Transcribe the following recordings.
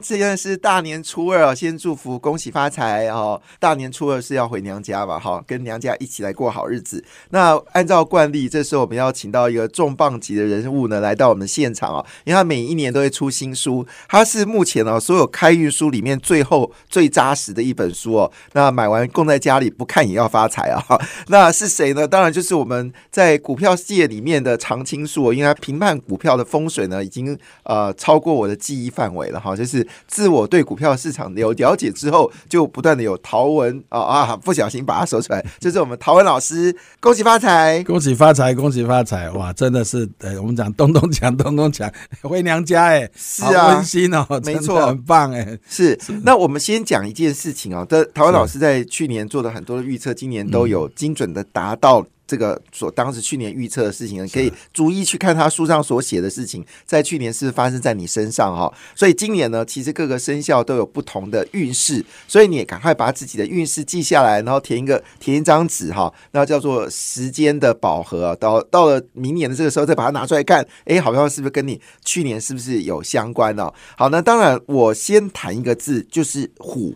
现在是大年初二啊，先祝福恭喜发财哦！大年初二是要回娘家嘛，哈，跟娘家一起来过好日子。那按照惯例，这时候我们要请到一个重磅级的人物呢，来到我们现场啊，因为他每一年都会出新书，他是目前呢所有开运书里面最后最扎实的一本书哦。那买完供在家里，不看也要发财啊！那是谁呢？当然就是我们在股票界里面的常青树，因为他评判股票的风水呢，已经呃超过我的记忆范围了哈，就是。自我对股票市场有了解之后，就不断的有陶文啊啊，不小心把它说出来，就是我们陶文老师，恭喜发财，恭喜发财，恭喜发财！哇，真的是，呃，我们讲咚咚锵，咚咚锵，回娘家哎，是啊，温馨哦，没错，很棒哎，是。那我们先讲一件事情哦，这陶文老师在去年做的很多的预测，今年都有精准的达到。这个所当时去年预测的事情，可以逐一去看他书上所写的事情，在去年是是发生在你身上哈？所以今年呢，其实各个生肖都有不同的运势，所以你也赶快把自己的运势记下来，然后填一个填一张纸哈，那叫做时间的饱和，到到了明年的这个时候再把它拿出来看，哎，好像是不是跟你去年是不是有相关呢？好，那当然我先谈一个字，就是虎，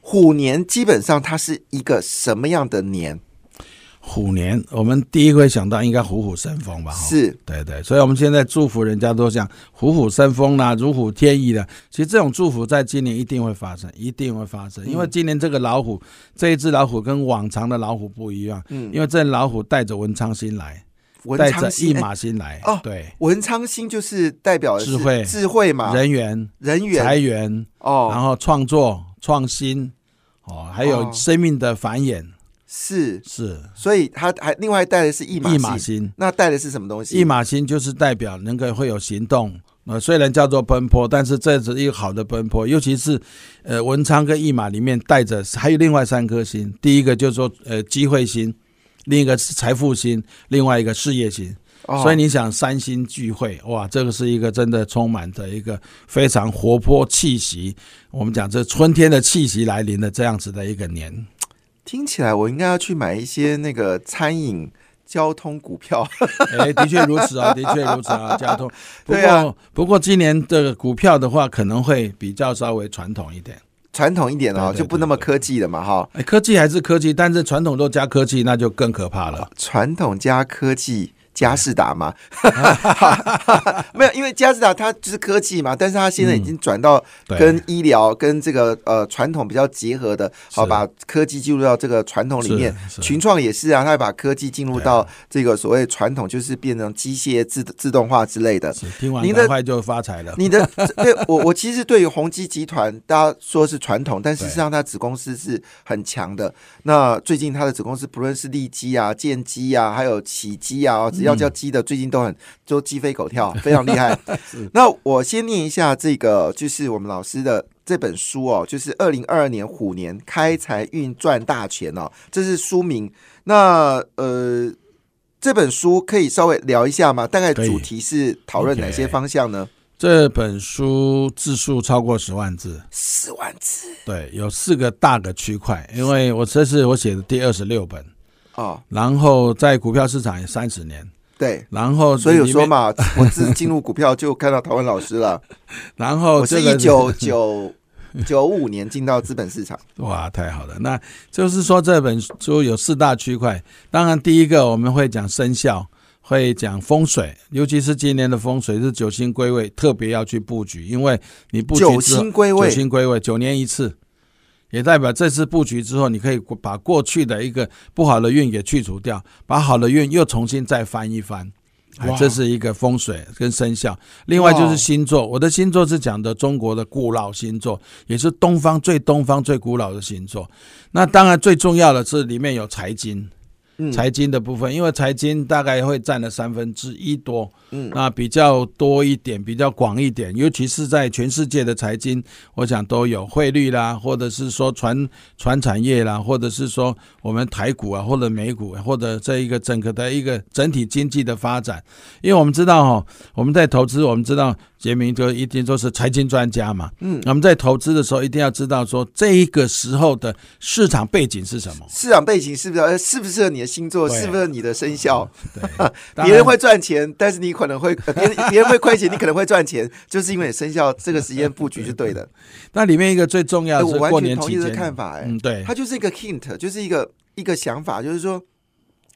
虎年基本上它是一个什么样的年？虎年，我们第一个会想到应该虎虎生风吧？是对对，所以我们现在祝福人家都像虎虎生风啦，如虎添翼的。其实这种祝福在今年一定会发生，一定会发生，因为今年这个老虎，这一只老虎跟往常的老虎不一样，嗯，因为这老虎带着文昌星来，带着一马星来，哦，对，文昌星就是代表智慧，智慧嘛，人缘，人缘，财源，哦，然后创作、创新，哦，还有生命的繁衍。是是，所以他还另外带的是一马星，那带的是什么东西？一马星就是代表能够会有行动，呃，虽然叫做奔波，但是这是一个好的奔波。尤其是呃文昌跟驿马里面带着还有另外三颗星，第一个就是说呃机会星，另一个是财富星，另外一个事业星。所以你想三星聚会，哇，这个是一个真的充满着一个非常活泼气息。我们讲这春天的气息来临的这样子的一个年。听起来我应该要去买一些那个餐饮、交通股票。哎，的确如此啊，的确如此啊，交通。不过，不过今年的股票的话，可能会比较稍微传统一点，传统一点哦，就不那么科技了嘛，哈。科技还是科技，但是传统都加科技，那就更可怕了。传统加科技。嘉士达嘛，没有，因为嘉士达它就是科技嘛，但是它现在已经转到跟医疗跟这个呃传统比较结合的，好把科技进入到这个传统里面。群创也是啊，它把科技进入到这个所谓传统，就是变成机械自自动化之类的。听完的快就发财了。你的对我我其实对于宏基集团，大家说是传统，但事实上它子公司是很强的。那最近它的子公司不论是利基啊、建基啊，还有启基啊，只要要叫鸡的，最近都很都鸡飞狗跳，非常厉害。那我先念一下这个，就是我们老师的这本书哦，就是二零二二年虎年开财运赚大钱哦，这是书名。那呃，这本书可以稍微聊一下吗？大概主题是讨论哪些方向呢？这本书字数超过十万字，十万字，对，有四个大的区块，因为我这是我写的第二十六本哦，然后在股票市场也三十年。对，然后所以有说嘛，我自进入股票就看到陶文老师了。然后我是一九九九五年进到资本市场。哇，太好了！那就是说这本书有四大区块。当然，第一个我们会讲生肖，会讲风水，尤其是今年的风水是九星归位，特别要去布局，因为你布局九星归位，九星归位，九年一次，也代表这次布局之后，你可以把过去的一个不好的运给去除掉，把好的运又重新再翻一翻。这是一个风水跟生肖。另外就是星座，我的星座是讲的中国的古老星座，也是东方最东方最古老的星座。那当然最重要的是里面有财经，嗯财经的部分，因为财经大概会占了三分之一多，嗯。那比较多一点，比较广一点，尤其是在全世界的财经，我想都有汇率啦，或者是说船船产业啦，或者是说我们台股啊，或者美股，或者这一个整个的一个整体经济的发展，因为我们知道哈，我们在投资，我们知道杰明哥一定都是财经专家嘛，嗯，我们在投资的时候一定要知道说这一个时候的市场背景是什么。市场背景是不是呃适不适合你的星座，对。适不适合你的生肖？对，别人会赚钱，但是你可能会呃 别人别人会亏钱，你可能会赚钱，就是因为你生肖这个时间布局是对的。那里面一个最重要的是过完全同意年期间，这个看法，哎，嗯，对，它就是一个 hint，就是一个一个想法，就是说，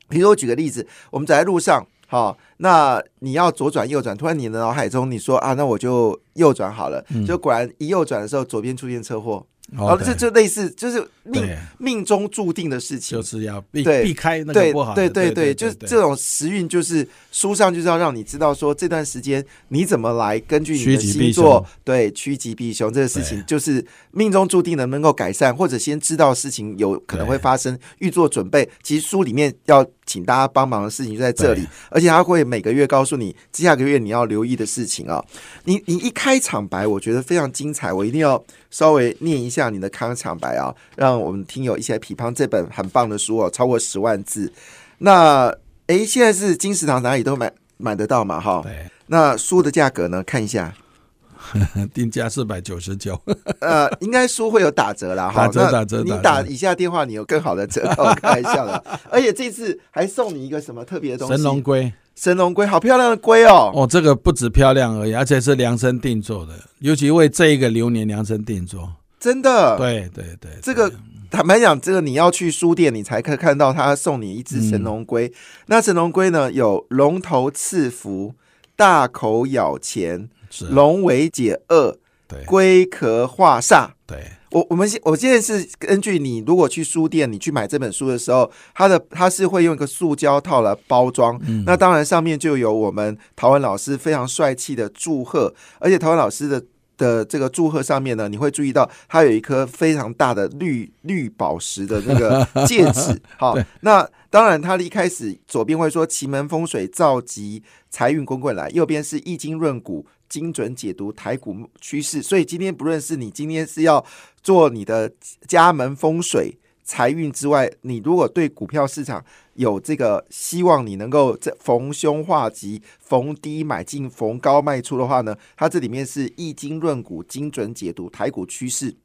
比如说我举个例子，我们走在路上，好、那你要左转右转，突然你的脑海中你说啊，那我就右转好了，嗯。就果然一右转的时候，左边出现车祸，哦哦，这就类似就是命，命中注定的事情。就。是要避对。避开那个对不好的，对对对，就是这种时运，就是书上就是要让你知道说这段时间你怎么来根据你的星座，对趋吉避凶这个事情，就是命中注定能不能够改善，或者先知道事情有可能会发生，预做准备。其实书里面要请大家帮忙的事情就在这里，而且他会每个月告诉你下个月你要留意的事情啊。你你一开场白，我觉得非常精彩，我一定要稍微念一下你的开场白啊，让我们听友一起来批判这本很棒的书哦，超过十万字。那诶，现在是金石堂哪里都买买得到嘛？哈，对，那书的价格呢？看一下，定价四百九十九，呃，应该书会有打折啦，哈，打折打折你打以下电话，你有更好的折扣，开玩笑的。而且这次还送你一个什么特别的东西？神龙龟神龙龟，好漂亮的龟哦！哦，这个不止漂亮而已，而且是量身定做的，尤其为这一个流年量身定做。真的，对对对，这个坦白讲，这个你要去书店，你才可以看到他送你一只神龙龟。嗯那神龙龟呢，有龙头赐福、大口咬钱、是龙尾解厄、对龟壳化煞。对我我们现我现在是根据你如果去书店，你去买这本书的时候，它的它是会用一个塑胶套来包装。嗯那当然上面就有我们陶文老师非常帅气的祝贺，而且陶文老师的。的这个祝贺上面呢，你会注意到它有一颗非常大的绿绿宝石的那个戒指。好，那当然，它一开始左边会说奇门风水造吉财运滚滚来，右边是易经论股精准解读台股趋势。所以今天不论是你今天是要做你的家门风水财运之外，你如果对股票市场有这个希望，你能够这逢凶化吉、逢低买进、逢高卖出的话呢，它这里面是易经论股精准解读台股趋势。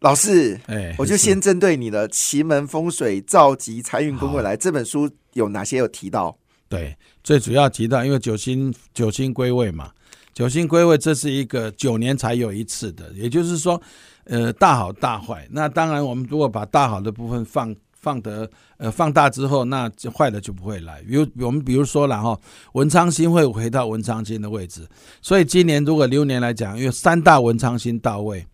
老师，哎，我就先针对你的奇门风水造吉财运滚滚来这本书有哪些有提到？对，最主要提到，因为九星九星归位嘛，九星归位这是一个九年才有一次的，也就是说，呃，大好大坏。那当然，我们如果把大好的部分放放得呃放大之后，那坏的就不会来。比如我们比如说了哈，文昌星会回到文昌星的位置，所以今年如果流年来讲，因为三大文昌星到位。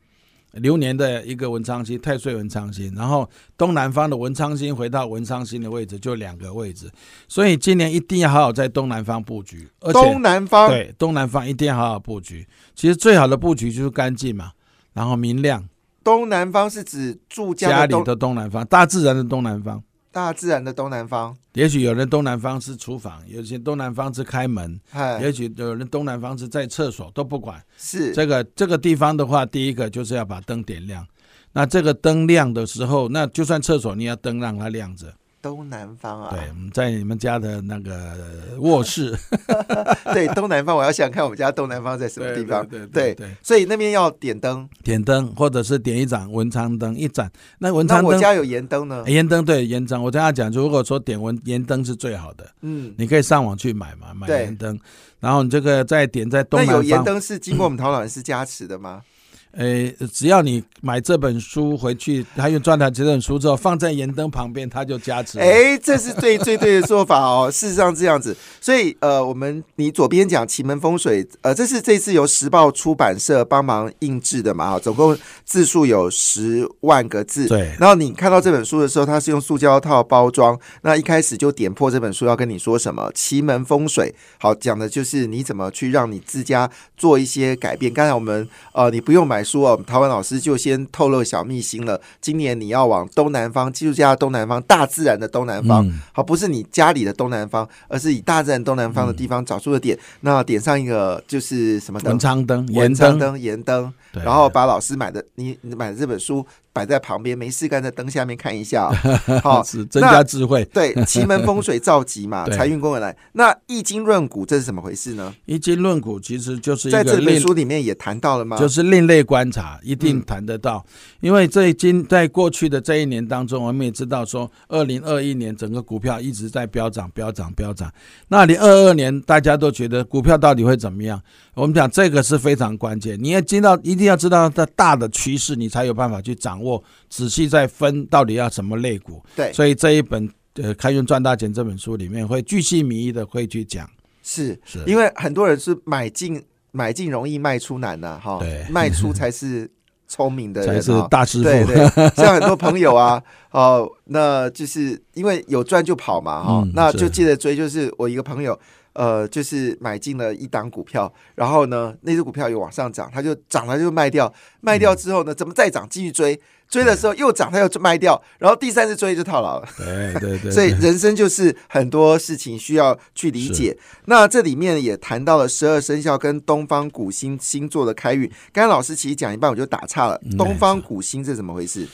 流年的一个文昌星，太岁文昌星，然后东南方的文昌星回到文昌星的位置，就两个位置，所以今年一定要好好在东南方布局，而且东南方对东南方一定要好好布局。其实最好的布局就是干净嘛，然后明亮，东南方是指住家家里的东南方，大自然的东南方。大自然的东南方，也许有人东南方是厨房，有些东南方是开门，哎，也许有人东南方是在厕所，都不管。是这个这个地方的话，第一个就是要把灯点亮。那这个灯亮的时候，那就算厕所你要灯让它亮着。东南方啊，对，我们在你们家的那个卧室，对，东南方，我要想看我们家东南方在什么地方，对对对，所以那边要点灯。点灯或者是点一盏文昌灯，一盏。那文昌灯，我家有盐灯呢，盐灯对盐灯，我跟他讲，如果说点文盐灯是最好的，嗯，你可以上网去买嘛，买盐灯，然后你这个再点在东那有。盐灯是经过我们陶老师加持的吗？呃，只要你买这本书回去，他用转台这本书之后放在盐灯旁边，它就加持。哎，这是最最对的做法哦。事实上这样子，所以呃，我们你左边讲奇门风水，呃，这是这次由时报出版社帮忙印制的嘛，哈，总共字数有十万个字。对然后你看到这本书的时候，它是用塑胶套包装。那一开始就点破这本书要跟你说什么奇门风水，好讲的就是你怎么去让你自家做一些改变。刚才我们呃，你不用买买书哦，陶文老师就先透露小秘辛了。今年你要往东南方，技术家的东南方，大自然的东南方，嗯好，不是你家里的东南方，而是以大自然东南方的地方找出的点。那点上一个就是什么灯文？昌灯、文盐灯，昌灯、盐灯，然后把老师买的你你买的这本书摆在旁边，没事干在灯下面看一下哦、好，是增加智慧。对，奇门风水造吉嘛，财运宫而来。那易经论古这是怎么回事呢？易经论古其实就是一在这本书里面也谈到了吗？就是另类观察，一定嗯谈得到。因为这经在过去的这一年当中，我们也知道说，二零二一年整个股票一直在飙涨、飙涨、飙涨。那二零二二年大家都觉得股票到底会怎么样？我们讲这个是非常关键，你要知道，一定要知道它大的趋势，你才有办法去掌握，仔细再分到底要什么类股。对，所以这一本呃《开运赚大钱》这本书里面会巨细靡遗的会去讲。是是因为很多人是买进买进容易卖出难呐、哈，对卖出才是聪明的人、才是大师傅。对对，像很多朋友啊，哦，那就是因为有赚就跑嘛，哈、嗯那就是接着追。就是我一个朋友，呃，就是买进了一档股票，然后呢，那只股票有往上涨，他就涨了就卖掉，卖掉之后呢，怎么再涨，继续追，追的时候又涨，他又卖掉，然后第三次追就套牢了。对对对，所以人生就是很多事情需要去理解。那这里面也谈到了十二生肖跟东方古星星座的开运。刚刚老师其实讲一半我就打岔了，嗯东方古星是怎么回事？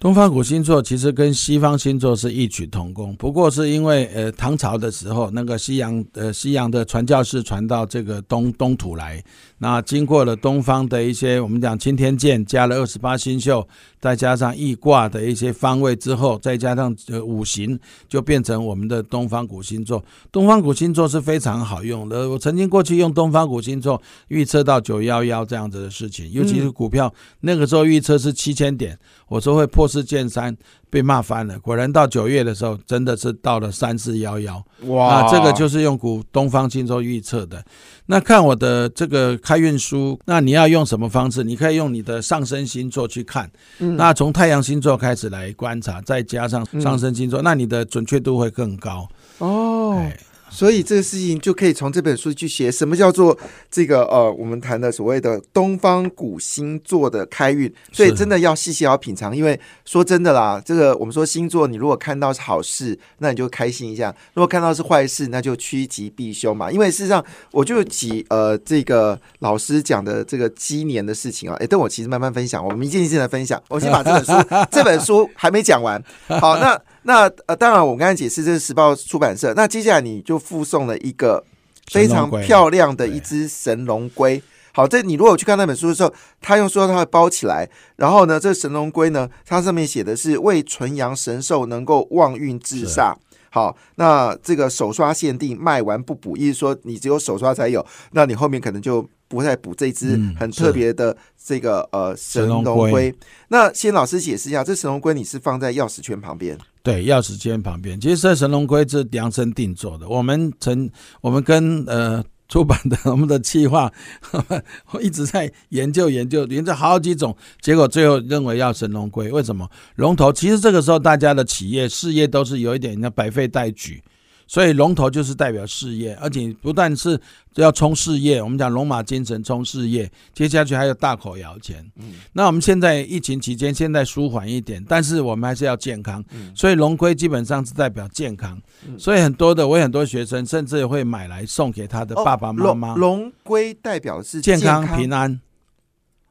东方古星座其实跟西方星座是异曲同工，不过是因为呃唐朝的时候，那个西洋呃西洋的传教士传到这个东东土来，那经过了东方的一些我们讲青天剑，加了二十八星宿，再加上易卦的一些方位之后，再加上呃五行，就变成我们的东方古星座。东方古星座是非常好用的，我曾经过去用东方古星座预测到九幺幺这样子的事情，尤其是股票、那个时候预测是七千点。我说会破四见三，被骂翻了。果然到九月的时候，真的是到了三四幺幺。那，这个就是用股东方星座预测的。那看我的这个开运书，那你要用什么方式？你可以用你的上升星座去看。嗯那从太阳星座开始来观察，再加上上升星座，那你的准确度会更高。哦哎，所以这个事情就可以从这本书去写什么叫做这个呃，我们谈的所谓的东方古星座的开运。所以真的要细细要品尝，因为说真的啦，这个我们说星座，你如果看到是好事，那你就开心一下；如果看到是坏事，那就趋吉避凶嘛。因为事实上，我就举呃这个老师讲的这个鸡年的事情啊，哎，等我其实慢慢分享，我们一件一件的分享。我先把这本书 这本书还没讲完，好，那那呃，当然我刚才解释这是时报出版社，那接下来你就附送了一个非常漂亮的一只神龙龟。好，这你如果去看那本书的时候，他用说它会包起来，然后呢，这神龙龟呢，它上面写的是为纯阳神兽能够旺运治煞。好，那这个手刷限定卖完不补，意思说你只有手刷才有，那你后面可能就不再补这只嗯很特别的这个、呃神龙龟。那先老师解释一下，这神龙龟你是放在钥匙圈旁边，对，钥匙圈旁边，其实这神龙龟是量身定做的。我们曾我们跟呃出版的 我们的企划，我一直在研究研究研究好几种，结果最后认为要神龙龟。为什么？龙头其实这个时候大家的企业事业都是有一点那百废待举。所以龙头就是代表事业，而且不但是要冲事业，我们讲龙马精神冲事业，接下去还有大口摇钱。嗯。那我们现在疫情期间，现在舒缓一点，但是我们还是要健康，嗯。所以龙龟基本上是代表健康。所以很多的我有很多学生甚至会买来送给他的爸爸妈妈，哦龙龙龟代表是健康。康平安，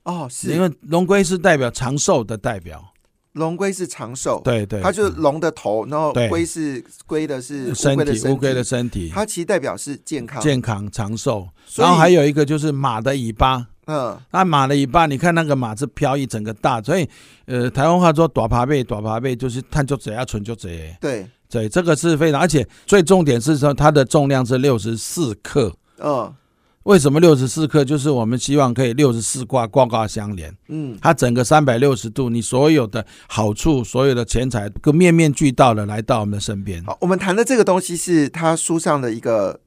哦，是。因为龙龟是代表长寿的代表。龙龟是长寿，对对，它就是龙的头，然后对龟是龟的是身体乌龟的身体它其实代表是健康，健康长寿。然后还有一个就是马的尾巴。嗯那马的尾巴，你看那个马是飘逸整个大，所以呃，台湾话说短爬背，短爬背就是探就怎样存就怎样。对，对，这个是非常，而且最重点是说它的重量是六十四克。嗯为什么六十四克？就是我们希望可以六十四卦卦卦相连，嗯它整个三百六十度，你所有的好处、所有的钱财，都面面俱到的来到我们的身边。好，我们谈的这个东西是他书上的一个。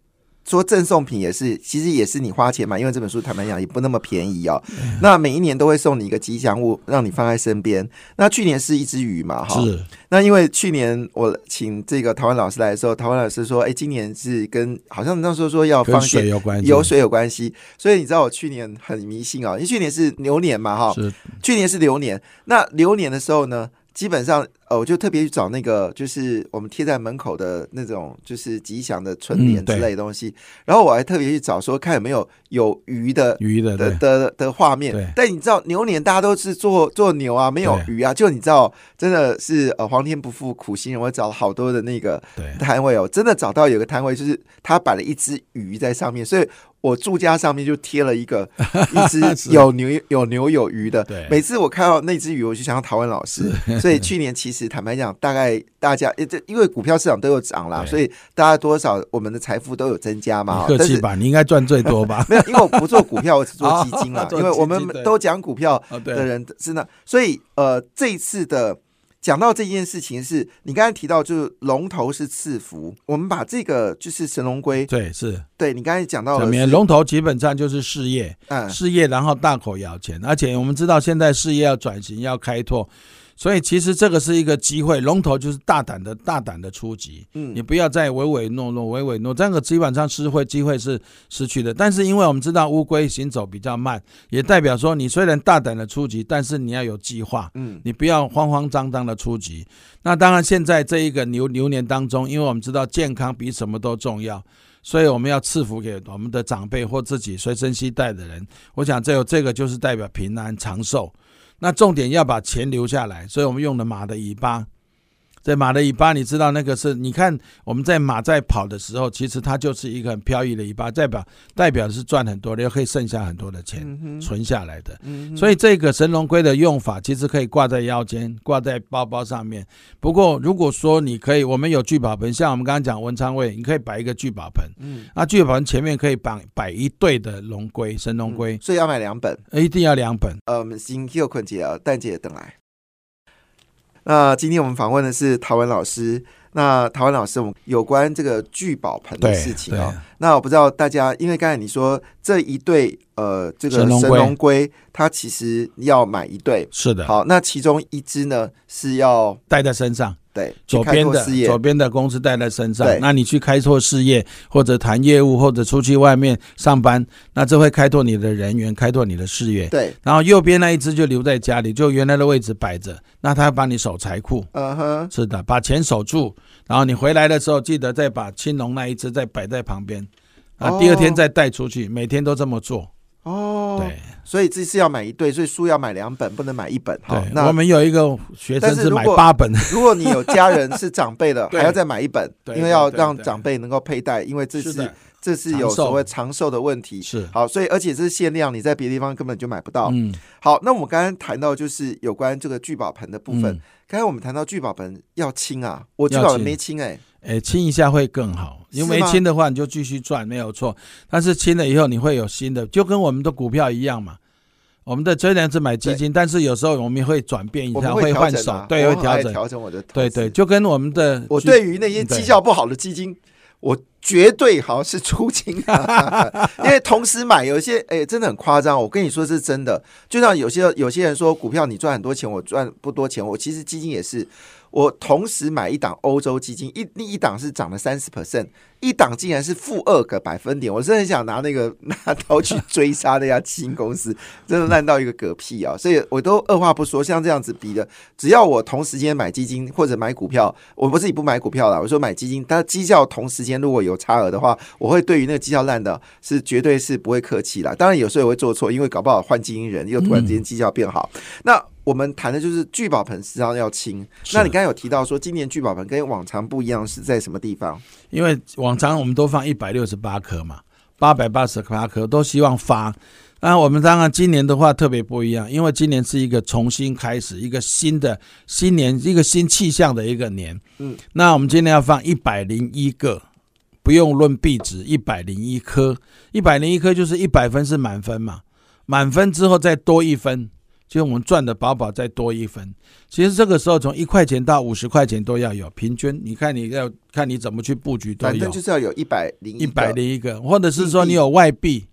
说赠送品也是，其实也是你花钱买，因为这本书坦白讲也不那么便宜哦。那每一年都会送你一个吉祥物，让你放在身边。那去年是一只鱼嘛，哈，是，那因为去年我请这个台湾老师来的时候，台湾老师说，哎，今年是跟好像那时候说要放电水有关系，有水有关系，所以你知道我去年很迷信哦，因为去年是牛年嘛，哈，是去年是牛年。那牛年的时候呢，基本上呃，我就特别去找那个，就是我们贴在门口的那种，就是吉祥的春联之类的东西。然后我还特别去找说，看有没有有鱼的鱼的的。的的画面。但你知道牛年大家都是做做牛啊，没有鱼啊。就你知道，真的是呃皇天不负苦心人，我找了好多的那个摊位哦，真的找到有个摊位，就是他摆了一只鱼在上面，所以我住家上面就贴了一个 一只有牛有牛有鱼的。对每次我看到那只鱼，我就想要台湾老师。所以去年其实坦白讲，大概大家呃这因为股票市场都有涨啦，所以大家多少我们的财富都有增加嘛。哈但是客气吧，你应该赚最多吧？没有，因为我不做股票，我只做基金啦 哦。做因为我们都讲股票哦，的，人是那，所以呃，这一次的讲到这件事情是，你刚才提到就是龙头是赐福，我们把这个就是神龙龟，对是。对你刚才讲到龙头基本上就是事业，嗯，事业，然后大口咬钱，而且我们知道现在事业要转型，要开拓，所以其实这个是一个机会。龙头就是大胆的、大胆的出击，嗯你不要再唯唯诺诺、唯唯诺，这个基本上是会机会是失去的。但是因为我们知道乌龟行走比较慢，也代表说你虽然大胆的出击，但是你要有计划，嗯你不要慌慌张张的出击。那当然，现在这一个牛牛年当中，因为我们知道健康比什么都重要，所以我们要赐福给我们的长辈或自己随身携带的人。我想这有这个就是代表平安长寿。那重点要把钱留下来，所以我们用的马的尾巴。这马的尾巴，你知道那个是？你看我们在马在跑的时候，其实它就是一个很飘逸的尾巴，代表代表是赚很多的，又可以剩下很多的钱嗯存下来的。嗯所以这个神龙龟的用法其实可以挂在腰间，挂在包包上面。不过如果说你可以，我们有聚宝盆，像我们刚刚讲文昌位，你可以摆一个聚宝盆，嗯那聚宝盆前面可以摆摆一对的龙龟，神龙龟，所以要买两本。一定要两本。呃，我们新 Q 困姐啊，蛋姐等来。那今天我们访问的是陶文老师。那陶文老师，我们有关这个聚宝盆的事情啊、对那我不知道大家，因为刚才你说这一对呃，这个神神龙龟它其实要买一对。是的，好，那其中一只呢是要带在身上。对左边的左边的公司带在身上，那你去开拓事业，或者谈业务，或者出去外面上班，那这会开拓你的人员，开拓你的事业。对，然后右边那一只就留在家里，就原来的位置摆着，那他帮你守财库。嗯哼，是的，把钱守住，然后你回来的时候记得再把青龙那一只再摆在旁边，啊，哦第二天再带出去，每天都这么做。哦，对，所以这次要买一对，所以书要买两本，不能买一本。好，对，那我们有一个学生是买八本，如果你有家人是长辈的，还要再买一本，对因为要让长辈能够佩戴，因为这是的，这是有所谓长寿的问题。是，好，所以而且这是限量，你在别的地方根本就买不到。嗯，好，那我们刚刚谈到就是有关这个聚宝盆的部分。嗯。刚才我们谈到聚宝盆要清啊，我聚宝盆没清哎、哎，清一下会更好，因为没清的话你就继续赚，没有错。但是清了以后你会有新的，就跟我们的股票一样嘛。我们的虽然是买基金，但是有时候我们会转变一下，我们调换手对，会调整，调整我的对对，就跟我们的我对于那些对。绩效不好的基金，我绝对好像是出清，因为同时买有一些哎、真的很夸张。我跟你说是真的，就像有些有些人说股票你赚很多钱，我赚不多钱，我其实基金也是。我同时买一档欧洲基金，一另一档是涨了三十 percent，一档竟然是负二个百分点，我真的很想拿那个拿刀去追杀那家基金公司，真的烂到一个嗝屁啊！所以我都二话不说，像这样子比的，只要我同时间买基金或者买股票，我不是己不买股票啦，我说买基金，它绩效同时间如果有差额的话，我会对于那个绩效烂的，是绝对是不会客气啦。当然有时候也会做错，因为搞不好换基金人又突然之间绩效变好。那我们谈的就是聚宝盆实际上要清。那你刚才有提到说，今年聚宝盆跟往常不一样是在什么地方？因为往常我们都放一百六十八颗嘛，八百八十八颗都希望发。那我们当然今年的话特别不一样，因为今年是一个重新开始，一个新的新年，一个新气象的一个年。嗯，那我们今年要放一百零一个，不用论币值，一百零一颗，一百零一颗就是一百分是满分嘛，满分之后再多一分。就是我们赚的饱饱再多一分，其实这个时候从一块钱到五十块钱都要有平均，你看你要看你怎么去布局都有。反正，就是要有一百零一百零一个，或者是说你有外币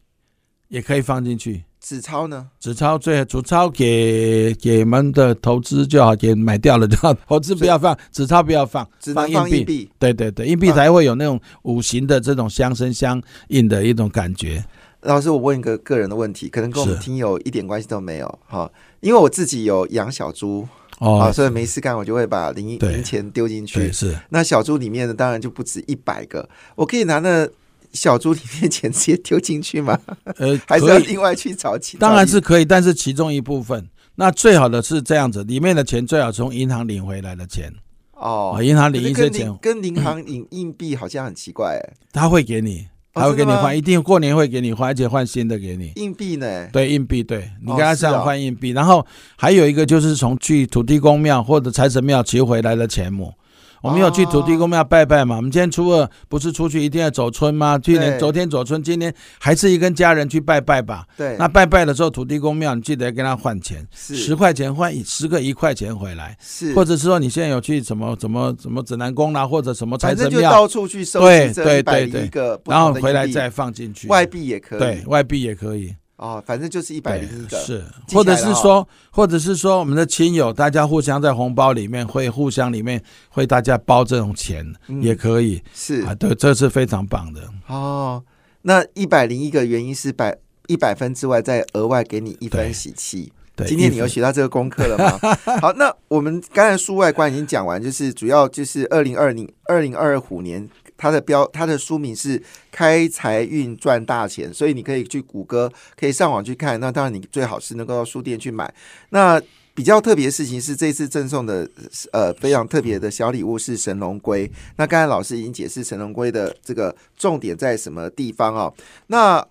也可以放进去，纸钞呢？纸钞最纸钞给给我们的投资就好，给买掉了就好，投资不要放，纸钞不要放，只能放硬币。对对对，硬币才会有那种五行的这种相生相应的一种感觉。老师，我问一个个人的问题，可能跟我们听友一点关系都没有哈，因为我自己有养小猪啊，哦，所以没事干我就会把零对零钱丢进去。是，那小猪里面的，当然就不止一百个，我可以拿那小猪里面钱直接丢进去吗？呃，还是要，另外去找其？当然是可以，但是其中一部分。那最好的是这样子，里面的钱最好从银行领回来的钱哦啊，，银行可领一些钱跟银，跟银行领硬币好像很奇怪哎。他会给你，哦他会给你换，一定过年会给你换，而且换新的给你。硬币呢？对，硬币，对你哦跟他这样换硬币，然后还有一个就是从去土地公庙或者财神庙求回来的钱母。我们有去土地公庙拜拜嘛？我们今天初二不是出去一定要走村吗？去年昨天走村，今天还是一跟家人去拜拜吧。对，那拜拜的时候，土地公庙你记得要跟他换钱，十块钱换十个一块钱回来，是，或者是说你现在有去什么什么什么指南宫啦，或者什么财神庙，到处去收对集这对一个然后回来再放进去。外币也可以。对外币也可以。哦，反正就是一百对零一，个。是，或者是说，或者是说，我们的亲友大家互相在红包里面会互相里面会大家包这种钱、嗯也可以是啊，对，这是非常棒的。哦，那一百零一个原因是百一百分之外再额外给你一分喜气。对，今天你有学到这个功课了吗？好，那我们刚才数外观已经讲完，就是主要就是二零二零二零二虎年，它的标它的书名是“开财运赚大钱”，所以你可以去谷歌，可以上网去看。那当然，你最好是能够到书店去买。那比较特别的事情是，这次赠送的呃非常特别的小礼物是神龙龟。那刚才老师已经解释神龙龟的这个重点在什么地方哦。那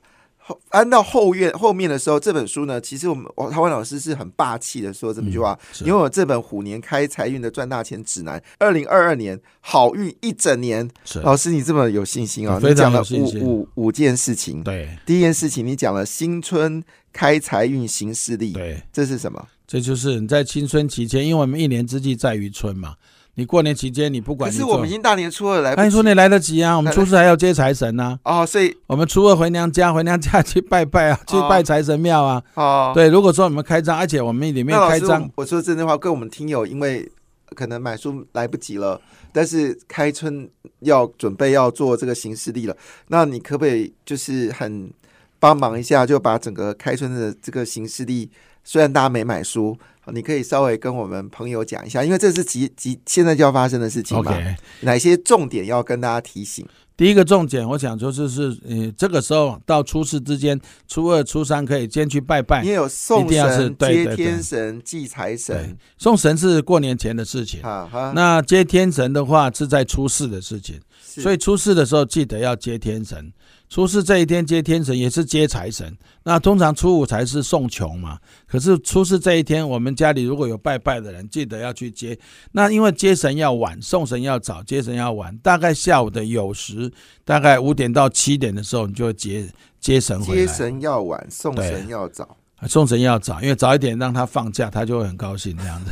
后按到后院后面的时候，这本书呢，其实我们我台湾老师是很霸气的说这么一句话，是因为我这本虎年开财运的赚大钱指南，二零二二年好运一整年。老师，你这么有信心啊？你讲了五五五件事情。对第一件事情，你讲了新春开财运行事历，对，这是什么？这就是你在青春期间，因为我们一年之计在于春嘛。你过年期间，你不管你做是我们已，经大年初二来不及哎，说你来得及啊，我们初四还要接财神呢、哦，所以我们初二回娘家，回娘家去拜拜啊，去哦拜财神庙啊。哦，对，如果说我们开张，而且我们里面开张我，我说真的话，跟我们听友，因为可能买书来不及了，但是开春要准备要做这个行事历了，那你可不可以就是很帮忙一下，就把整个开春的这个行事历，虽然大家没买书，你可以稍微跟我们朋友讲一下，因为这是即即现在就要发生的事情嘛 OK，哪些重点要跟大家提醒？第一个重点，我想说就是，呃，这个时候到初四之间，初二、初三可以先去拜拜你。也有送神、接天神、祭财对神，，送神是过年前的事情。哈哈，那接天神的话是在初四的事情，所以初四的时候记得要接天神。初四这一天接天神也是接财神。那通常初五才是送穷嘛，可是初四这一天，我们家里如果有拜拜的人，记得要去接。那因为接神要晚，送神要早，接神要晚，大概下午的酉时，大概五点到七点的时候，你就会接接神回接。神要晚，送神要早。送神要早，因为早一点让他放假，他就会很高兴这样子；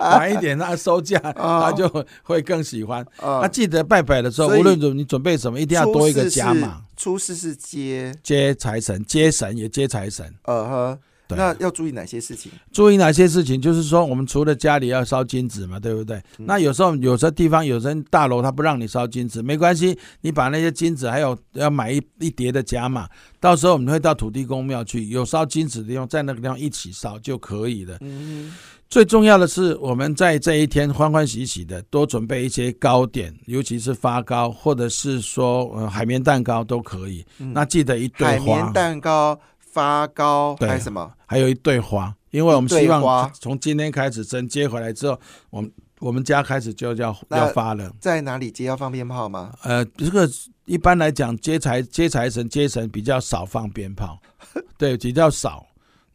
晚一点让他收假，哦他就会更喜欢。啊那记得拜拜的时候，无论你准备什么，一定要多一个加码。初四是接，接财神，接神也接财神。呃呵，对那要注意哪些事情？注意哪些事情？就是说，我们除了家里要烧金纸嘛，对不对？嗯那有时候有些地方有些大楼他不让你烧金纸，没关系，你把那些金纸还有要买一一叠的夹嘛，到时候我们会到土地公庙去，有烧金纸的地方，在那个地方一起烧就可以了。嗯，最重要的是，我们在这一天欢欢喜喜的，多准备一些糕点，尤其是发糕，或者是说呃海绵蛋糕都可以。嗯那记得一对海花绵，蛋糕、发糕对还有什么？还有一对花，因为我们希花望从今天开始，神接回来之后，我们我们家开始就要要发了。在哪里接？要放鞭炮吗？呃，这个一般来讲，接财接财神接神比较少放鞭炮，对，比较少。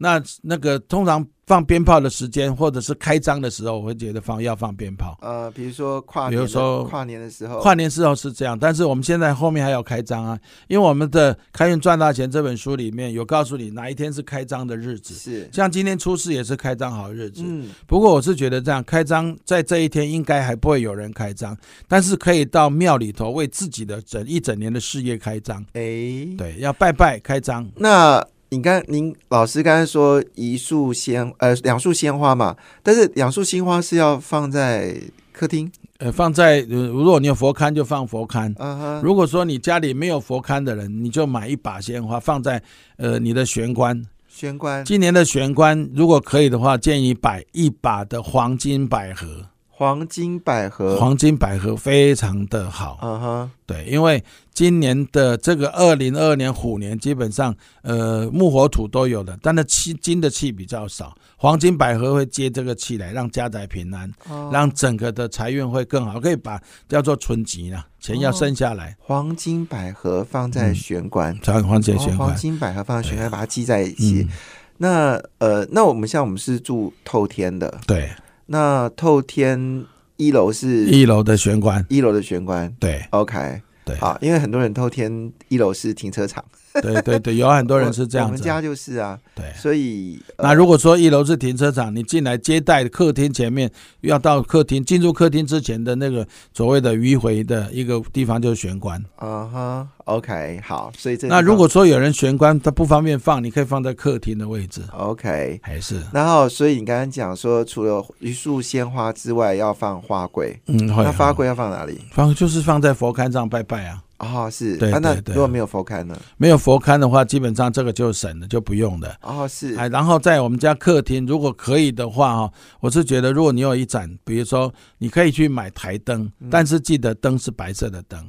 那那个通常放鞭炮的时间，或者是开张的时候，我会觉得放要放鞭炮。呃，比如说跨比年的，如说跨年的时候，跨年时候是这样，但是我们现在后面还要开张啊，因为我们的《开运赚大钱》这本书里面有告诉你哪一天是开张的日子，是，像今天初四也是开张好日子。嗯，不过我是觉得这样开张在这一天应该还不会有人开张，但是可以到庙里头为自己的整一整年的事业开张。哎，对，要拜拜开张。那你刚您老师刚才说一束鲜呃两束鲜花嘛，但是两束鲜花是要放在客厅，呃，放在呃如果你有佛龛就放佛龛。嗯哼，如果说你家里没有佛龛的人，你就买一把鲜花放在呃你的玄关。玄关今年的玄关如果可以的话，建议摆一把的黄金百合。黄金百合，黄金百合非常的好，嗯哼，对，因为今年的这个二零二二年虎年，基本上呃木火土都有的，但是气金的气比较少，黄金百合会接这个气来，让家宅平安，哦。让整个的财运会更好，可以把叫做春吉啦，钱要生下来，黄金百合放在嗯玄关，才黄金哦玄关。黄金百合放在玄关，把它系在一起。嗯，那呃，那我们像我们是住透天的，对，那透天一楼是一楼的玄关，一楼的玄关。对，OK，对。好，因为很多人透天一楼是停车场，对对对，有很多人是这样子。我们家就是啊，对，所以、呃那如果说一楼是停车场，你进来接待客厅前面，要到客厅进入客厅之前的那个所谓的迂回的一个地方就是玄关。嗯哼，OK，好，所以这那如果说有人玄关他不方便放，你可以放在客厅的位置，OK，还是然后所以你刚刚讲说，除了一束鲜花之外，要放花柜，嗯，会那花柜要放哪里？放就是放在佛龛上拜拜啊。哦，是，对啊、那对对如果没有佛龛呢？没有佛龛的话，基本上这个就省了，就不用的。哦，是，哎，然后在我们家客厅，如果可以的话哈，我是觉得如果你有一盏，比如说你可以去买台灯，嗯但是记得灯是白色的灯。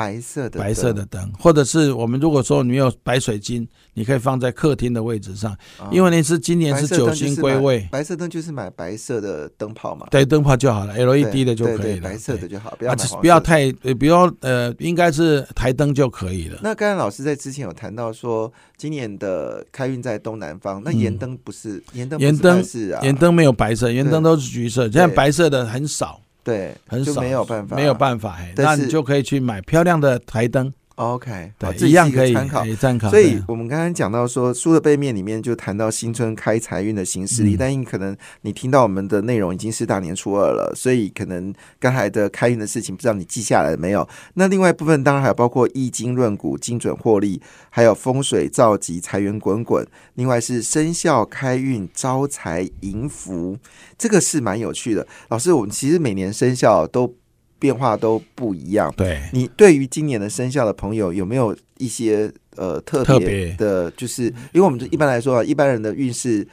白色的，白色的，灯，或者是我们如果说你有白水晶，你可以放在客厅的位置上，因为那是今年是九星归位，哦白色灯就是买白色的灯泡嘛，对灯泡就好了，LED 的就可以了，白色的就好，不要不要太，呃不要呃，应该是台灯就可以了。那刚才老师在之前有谈到说，今年的开运在东南方，那嗯。盐灯不是盐灯，盐灯是啊，盐灯没有白色，盐灯都是橘色，现在白色的很少，对很少，没有办法，没有办法，哎，那你就可以去买漂亮的台灯，OK，对，这一样可以参考。哎参考。所以我们刚刚讲到说，书的背面里面就谈到新春开财运的行事历，嗯但因可能你听到我们的内容已经是大年初二了，所以可能刚才的开运的事情不知道你记下来了没有？那另外一部分当然还有包括易经论股、精准获利，还有风水造吉、财源滚滚，另外是生肖开运、招财迎福，这个是蛮有趣的。老师，我们其实每年生肖都变化都不一样。对，你对于今年的生肖的朋友有没有一些呃特别的？就是因为我们一般来说啊，一般人的运势，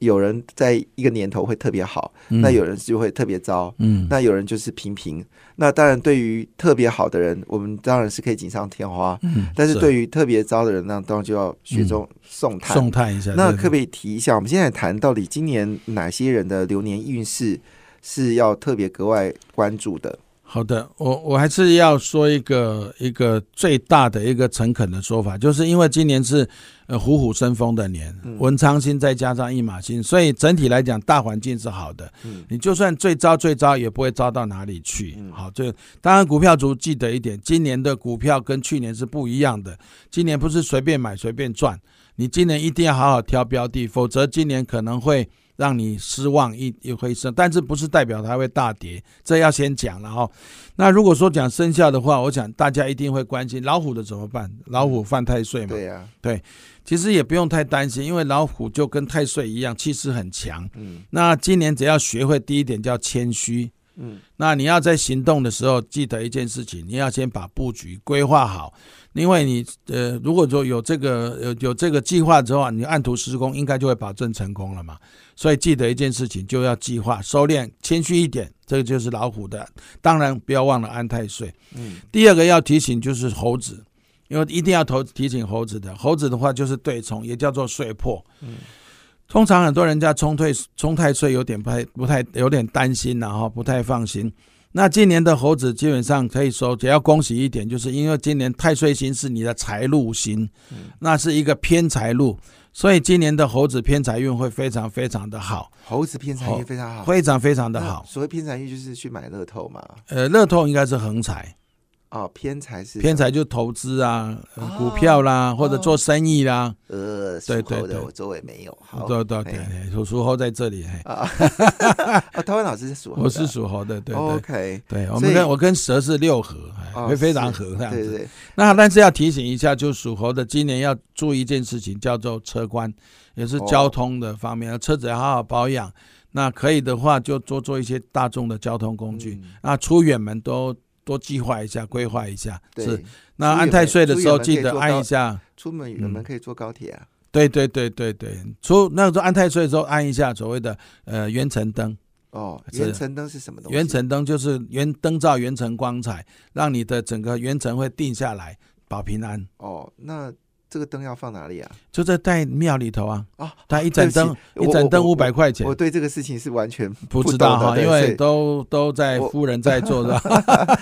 有人在一个年头会特别好，嗯那有人就会特别糟，嗯，那有人就是平平。那当然，对于特别好的人，我们当然是可以锦上添花；嗯但是对于特别糟的人，那当然就要雪中送炭。送炭一下，那可不可以提一下？我们现在谈到底今年哪些人的流年运势是要特别格外关注的？好的，我我还是要说一个一个最大的一个诚恳的说法，就是因为今年是呃虎虎生风的年，嗯文昌星再加上一马星，所以整体来讲大环境是好的。嗯你就算最糟最糟，也不会糟到哪里去。嗯好，这当然股票族记得一点，今年的股票跟去年是不一样的。今年不是随便买随便赚，你今年一定要好好挑标的，否则今年可能会让你失望一一回生。但是不是代表它会大跌，这要先讲了哈。那如果说讲生肖的话，我想大家一定会关心老虎的怎么办？老虎犯太岁嘛，对呀、对其实也不用太担心，因为老虎就跟太岁一样，气势很强。嗯那今年只要学会第一点叫谦虚。嗯那你要在行动的时候，记得一件事情，你要先把布局规划好，因为你呃，如果说有这个有有这个计划之后啊，你按图施工，应该就会保证成功了嘛。所以记得一件事情，就要计划收敛，谦虚一点，这个就是老虎的。当然不要忘了安太岁。嗯第二个要提醒就是猴子，因为一定要投提醒猴子的。猴子的话就是对冲，也叫做岁破。嗯通常很多人家冲退冲太岁有点不太不太有点担心然后不太放心。那今年的猴子基本上可以说，只要恭喜一点，就是因为今年太岁星是你的财路星，嗯那是一个偏财路，所以今年的猴子偏财运会非常非常的好，猴子偏财运非常好，非常非常的好。所谓偏财运就是去买乐透嘛。呃，乐透应该是横财，哦，偏财是偏财就投资啊，股票啦，或者做生意啦，呃，对对对。我周围没有。好，对对对属属猴在这里，嘿。啊，啊，台湾老师是属猴，我是属猴的，对对。OK，对，我们跟我跟蛇是六合，会非常合这样子。对对对，那但是要提醒一下，就属猴的今年要注意一件事情，叫做车关，也是交通的方面，车子要好好保养。那可以的话，就多做一些大众的交通工具。嗯。那出远门都多计划一下、规划一下。是，那安太岁的时候记得按一下。出门远门可以坐高铁啊。对对对对对，出那个时候安太岁的时候按一下所谓的呃元辰灯。哦，是元辰灯是什么东西？元辰灯就是元灯照元辰光彩，让你的整个元辰会定下来，保平安。哦，那这个灯要放哪里啊？就在在庙里头啊，啊，它一盏灯 一盏灯五百块钱。我，对这个事情是完全不知道哈，因为都都在夫人在做的。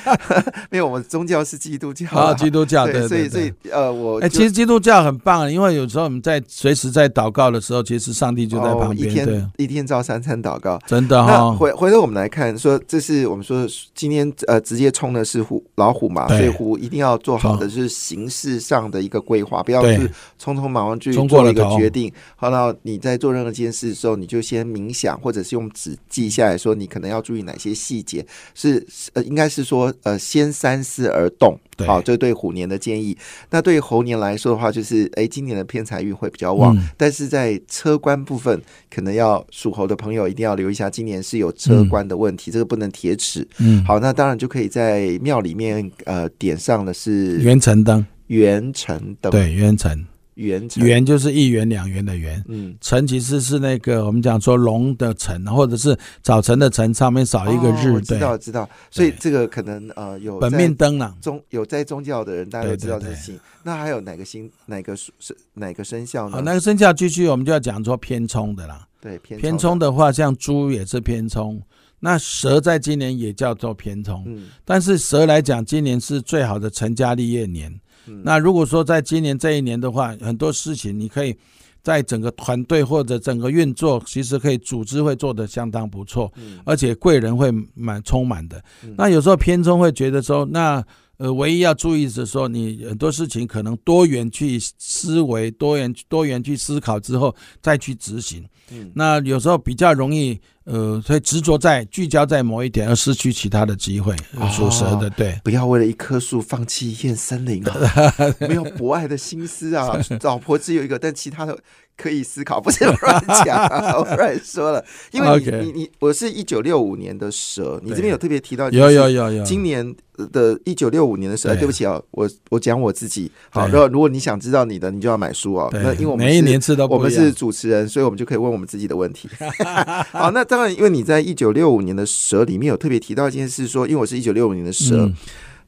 没有，我们宗教是基督教啊，啊，基督教对对，所以所以。呃，我哎，就其实基督教很棒，因为有时候我们在随时在祷告的时候，其实上帝就在哦旁边，一对。天，一天照三餐祷告。真的那哈，回回头我们来看，说这是我们说今天呃直接冲的是虎老虎嘛，所以虎一定要做好的是形式上的一个规划，不要对是匆匆忙忙去做一个决定。好，那你在做任何一件事的时候，你就先冥想，或者是用纸记下来说你可能要注意哪些细节，是呃应该是说呃先三思而动。好，这对虎年的建议。那对于猴年来说的话，就是哎，今年的偏财运会比较旺，嗯但是在车关部分，可能要属猴的朋友一定要留意一下，今年是有车关的问题，这个不能铁齿。嗯，好，那当然就可以在庙里面呃点上的是元辰灯，元辰灯，，对，元辰，元辰，元就是一元两元的元，嗯，辰其实是那个我们讲说龙的辰，或者是早晨的晨，上面少一个日，知，道知道，所以这个可能呃有本命灯啦。宗有在宗教的人，大家都知道这事情。那还有哪个星哪个属是哪个生肖呢？哦，那个生肖继续我们就要讲说偏冲的啦。对偏冲的话，像猪也是偏冲，那蛇在今年也叫做偏冲。嗯但是蛇来讲，今年是最好的成家立业年。嗯那如果说在今年这一年的话，很多事情你可以在整个团队或者整个运作，其实可以组织会做得相当不错，嗯而且贵人会蛮充满的嗯。那有时候偏中会觉得说，那呃，唯一要注意是说，你很多事情可能多元去思维，多元多元去思考之后再去执行。嗯那有时候比较容易，呃，会执着在聚焦在某一点，而失去其他的机会。哦属蛇的，对，不要为了一棵树放弃一片森林啊！没有博爱的心思啊！老婆只有一个，但其他的可以思考，不是乱讲、啊，我乱说了。因为你你你，我是一九六五年的蛇，你这边有特别提到，有有有有，今年的一九六五年的蛇，哎对对不起啊，我我讲我自己。好，对然后如果你想知道你的，你就要买书哦。那因为我们每一是年次都不一样我们是主持人，所以我们就可以问我们自己的问题。好，那当然，因为你在一九六五年的蛇里面有特别提到一件事，说因为我是一九六五年的蛇，嗯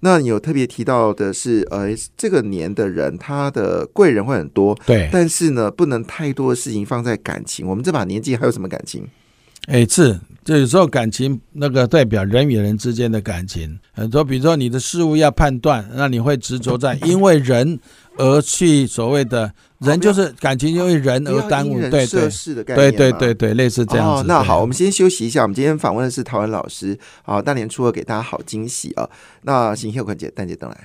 那你有特别提到的是，呃，这个年的人他的贵人会很多，对，但是呢，不能太多的事情放在感情。我们这把年纪还有什么感情？哎，是，就有时候感情那个代表人与人之间的感情，很多比如说你的事物要判断，那你会执着在 因为人而去所谓的人就是感情因为人而耽误，对对对对对对，类似这样子。，哦那好，我们先休息一下。我们今天访问的是陶文老师，啊，大年初二给大家好惊喜啊。那行谢坤姐、蛋姐等来。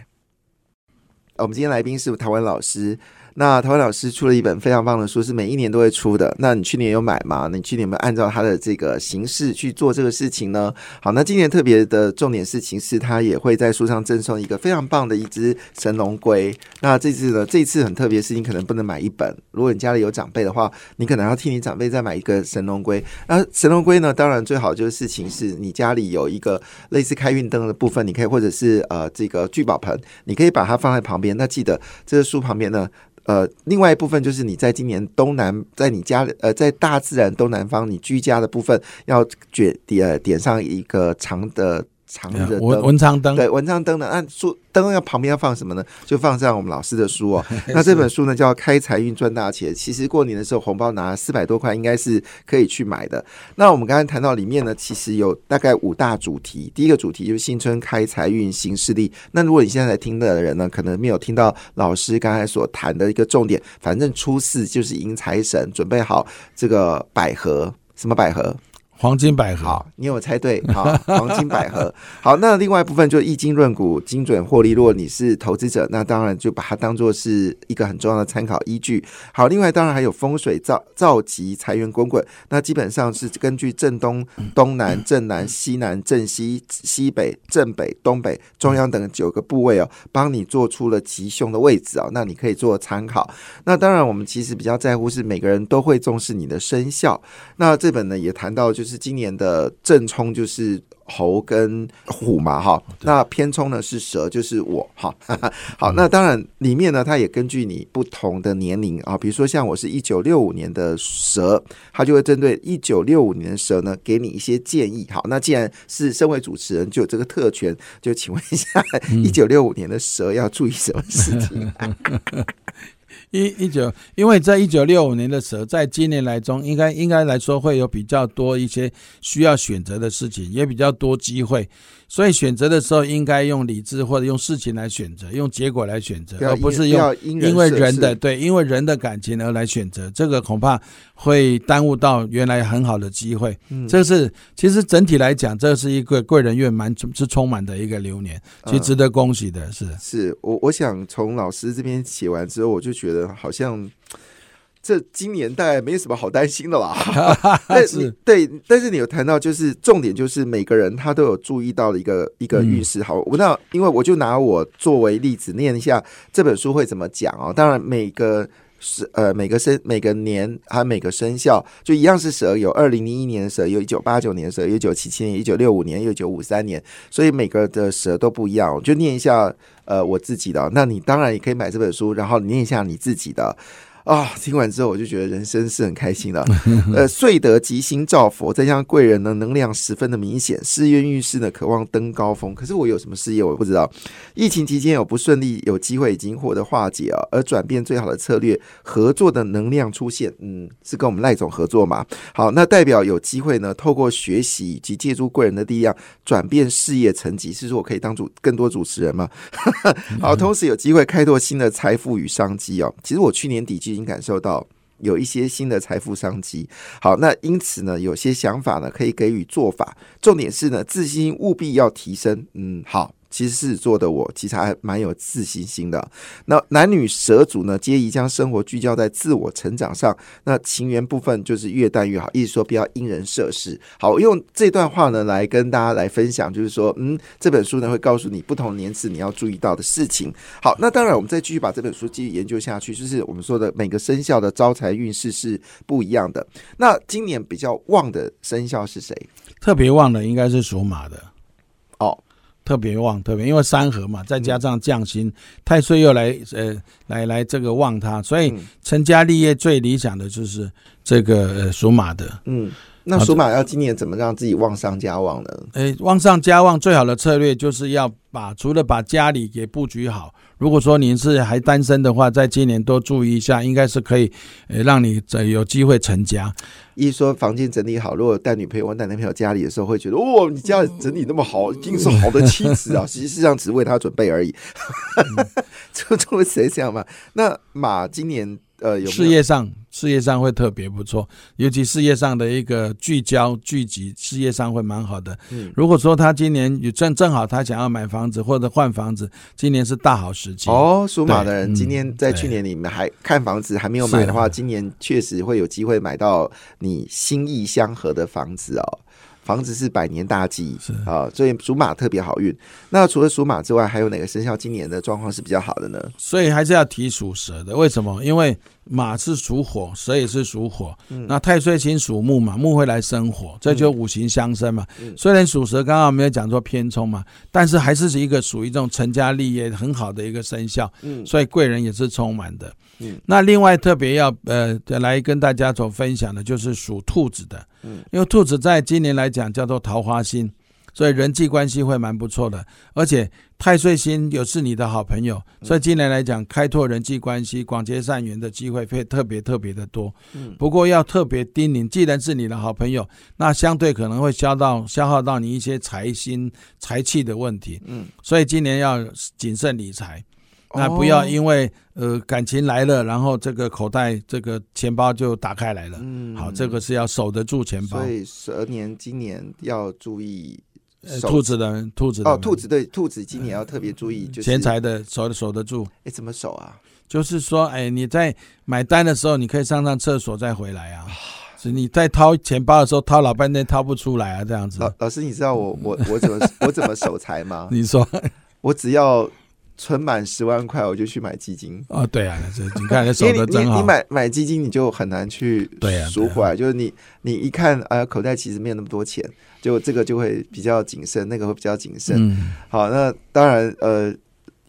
啊我们今天来宾是陶文老师。那陶文老师出了一本非常棒的书，是每一年都会出的。那你去年有买吗？你去年有没有按照他的这个形式去做这个事情呢？好，那今年特别的重点事情是，他也会在书上赠送一个非常棒的一只神龙龟。那这次呢，这次很特别是，你可能不能买一本，如果你家里有长辈的话，你可能要替你长辈再买一个神龙龟。那神龙龟呢，当然最好就是事情是你家里有一个类似开运灯的部分，你可以或者是呃这个聚宝盆，你可以把它放在旁边。那记得这个书旁边呢。呃，另外一部分就是你在今年东南，在你家呃，在大自然东南方你居家的部分，要卷点点上一个长的长的灯，文文昌灯，对，文昌灯呢，那书灯要旁边要放什么呢？就放上我们老师的书哦。那这本书呢叫《开财运赚大钱》，其实过年的时候红包拿四百多块，应该是可以去买的。那我们刚才谈到里面呢，其实有大概五大主题。第一个主题就是新春开财运行势力。那如果你现在来听的人呢，可能没有听到老师刚才所谈的一个重点，反正初四就是迎财神，准备好这个百合，什么百合？黄金百合。好，你有猜对，好，黄金百合。好，那另外一部分就易经论股，精准获利。如果你是投资者，那当然就把它当做是一个很重要的参考依据。好，另外当然还有风水造造吉财源滚滚，那基本上是根据正东、东南、正南、西南、正西、西北、正北、东北、中央等九个部位哦，帮你做出了吉凶的位置哦，那你可以做参考。那当然，我们其实比较在乎是每个人都会重视你的生肖。那这本呢也谈到，就是今年的正冲就是猴跟虎嘛，哈。那偏冲呢是蛇，就是我哈。好，那当然里面呢，它也根据你不同的年龄啊，比如说像我是一九六五年的蛇，它就会针对一九六五年的蛇呢，给你一些建议。好，那既然是身为主持人，就有这个特权，就请问一下，一九六五年的蛇要注意什么事情？一一九，因为在一九六五年的时候，在今年来中，应该应该来说会有比较多一些需要选择的事情，也比较多机会。所以选择的时候，应该用理智或者用事情来选择，用结果来选择，而不是用因为人的对，因为人的感情而来选择。这个恐怕会耽误到原来很好的机会。这是其实整体来讲，这是一个贵人运蛮是充满的一个流年，其实值得恭喜的是。是我我想从老师这边写完之后，我就觉得好像。这今年大概没什么好担心的啦。但是对，但是你有谈到，就是重点就是每个人他都有注意到的一个一个运势。好，我那因为我就拿我作为例子念一下这本书会怎么讲哦。当然每个是呃每个生每个年还有每个生肖就一样是蛇，有二零零一年的蛇，有一九八九年的蛇，有一九七七年，一九六五年，一九五三年，所以每个的蛇都不一样。我就念一下呃我自己的，那你当然也可以买这本书，然后念一下你自己的。啊！听完之后，我就觉得人生是很开心的。呃，遂得吉星照佛，再加上贵人呢，能量十分的明显，事业运势呢，渴望登高峰。可是我有什么事业，我不知道。疫情期间有不顺利，有机会已经获得化解啊。而转变最好的策略，合作的能量出现，嗯，是跟我们赖总合作嘛？好，那代表有机会呢，透过学习以及借助贵人的力量，转变事业成绩。是说我可以当主更多主持人吗？好，同时有机会开拓新的财富与商机哦。其实我去年底就。已经感受到有一些新的财富商机。好，那因此呢，有些想法呢可以给予做法。重点是呢，自信务必要提升。嗯，好。其实是做的我其实还蛮有自信心的。那男女蛇主呢，皆宜将生活聚焦在自我成长上。那情缘部分就是越淡越好，意思说不要因人设事。好，用这段话呢来跟大家来分享，就是说，嗯，这本书呢会告诉你不同年次你要注意到的事情。好，那当然我们再继续把这本书继续研究下去，就是我们说的每个生肖的招财运势是不一样的。那今年比较旺的生肖是谁？特别旺的应该是属马的。哦。特别旺，特别因为三合嘛，再加上降薪，太岁又来，呃，来来这个旺他，所以成家立业最理想的就是这个属马的。嗯，那属马要今年怎么让自己旺上加旺呢？诶，旺上加旺最好的策略就是要把除了把家里给布局好。如果说您是还单身的话，在今年多注意一下，应该是可以，呃，让你有机会成家。一说房间整理好，如果带女朋友或带男朋友家里的时候，会觉得哦，你家里整理那么好，一定是好的妻子啊。实际上只是为他准备而已。就 这么谁想嘛？那马今年。呃有，事业上，事业上会特别不错，尤其事业上的一个聚焦聚集，事业上会蛮好的。嗯，如果说他今年有正正好他想要买房子或者换房子，今年是大好时机。哦，属马的人今年在去年你们还看房子还没有买的话，今年确实会有机会买到你心意相合的房子哦。房子是百年大计啊，所以属马特别好运。那除了属马之外，还有哪个生肖今年的状况是比较好的呢？所以还是要提属蛇的。为什么？因为马是属火，蛇也是属火。那太岁星属木嘛，木会来生火，这就五行相生嘛。虽然属蛇刚刚没有讲说偏冲嘛，但是还是一个属于这种成家立业很好的一个生肖。嗯，所以贵人也是充满的。嗯，那另外特别要呃来跟大家所分享的就是属兔子的。嗯，因为兔子在今年来讲叫做桃花星，所以人际关系会蛮不错的。而且太岁星又是你的好朋友，所以今年来讲开拓人际关系、广结善缘的机会会特别特别的多。嗯，不过要特别叮咛，既然是你的好朋友，那相对可能会消到消耗到你一些财心财气的问题。嗯，所以今年要谨慎理财。那不要因为呃感情来了，然后这个口袋这个钱包就打开来了。嗯好，这个是要守得住钱包所。以蛇年今年要注意呃兔子的，兔子的哦，兔子对兔子今年要特别注意，就是钱财的守守得住，哎怎么守啊？就是说，哎，你在买单的时候，你可以上上厕所再回来啊。是你在掏钱包的时候掏老半天掏不出来啊，这样子。老老师，你知道我我我怎么 我怎么守财吗？你说我只要存满十万块，我就去买基金。哦，对啊，这你看你守得真好。买买基金，你就很难去对啊赎回来。就是你你一看，呃，口袋其实没有那么多钱，就这个就会比较谨慎，那个会比较谨慎。嗯，好，那当然，呃，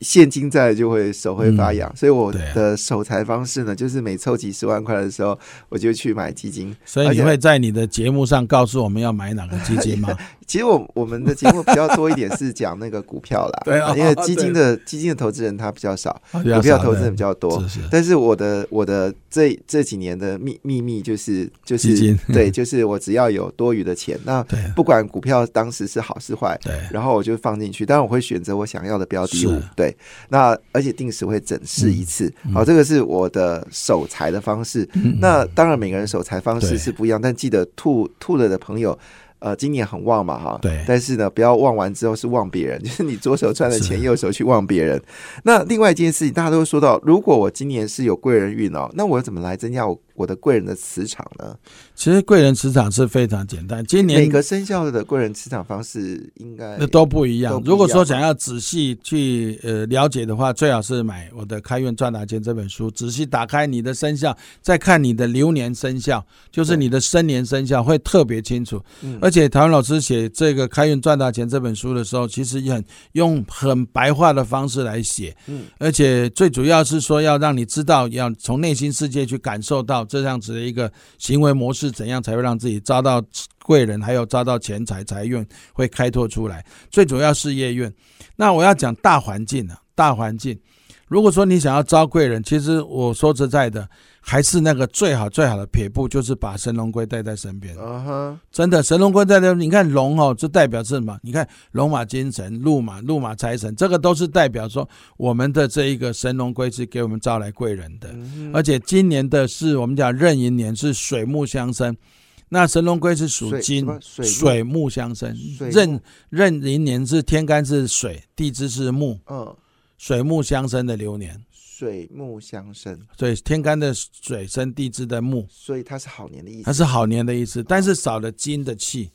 现金在就会手会发痒，所以我的守财方式呢，就是每凑几十万块的时候，我就去买基金。所以你会在你的节目上告诉我们要买哪个基金吗？其实我我们的节目比较多一点是讲那个股票啦，对啊因为基金的基金的投资人他比较少，股股票投资人比较多。是是。但是我的我的这这几年的秘秘密就是就是 对，就是我只要有多余的钱，那不管股票当时是好是坏，对。然后我就放进去，当然我会选择我想要的标的物。是，对，那而且定时会整视一次，嗯好，这个是我的守财的方式。那当然每个人守财方式是不一样，但记得吐吐了的朋友。呃，今年很旺嘛，哈，对但是呢，不要旺完之后是旺别人，就是你左手赚了钱，右手去旺别人。那另外一件事情，大家都会说到，如果我今年是有贵人运哦，那我怎么来增加我我的贵人的磁场呢？其实贵人磁场是非常简单，今年每个生肖的贵人磁场方式应该那都不一样。如果说想要仔细去呃了解的话，最好是买我的《开运赚大钱》这本书，仔细打开你的生肖，再看你的流年生肖，就是你的生年生肖会特别清楚。嗯。而且台湾老师写这个《开运赚大钱》这本书的时候，其实也很用很白话的方式来写，嗯。而且最主要是说要让你知道，要从内心世界去感受到这样子的一个行为模式，怎样才会让自己招到贵人，还有招到钱财财运会开拓出来。最主要事业运。那我要讲大环境啊，大环境。如果说你想要招贵人，其实我说实在的，还是那个最好最好的撇步，就是把神龙龟带在身边。啊哈，真的，神龙龟在这，你看龙哦，这代表是什么？你看龙马精神、鹿马、鹿马财神，这个都是代表说我们的这一个神龙龟是给我们招来贵人的。嗯而且今年的是我们讲壬寅年是水木相生，那神龙龟是属金，水木相生。壬壬寅年是天干是水，地支是木，嗯，水木相生的流年，水木相生，所以天干的水生地支的木，所以它是好年的意思。它是好年的意思，但是少了金的气。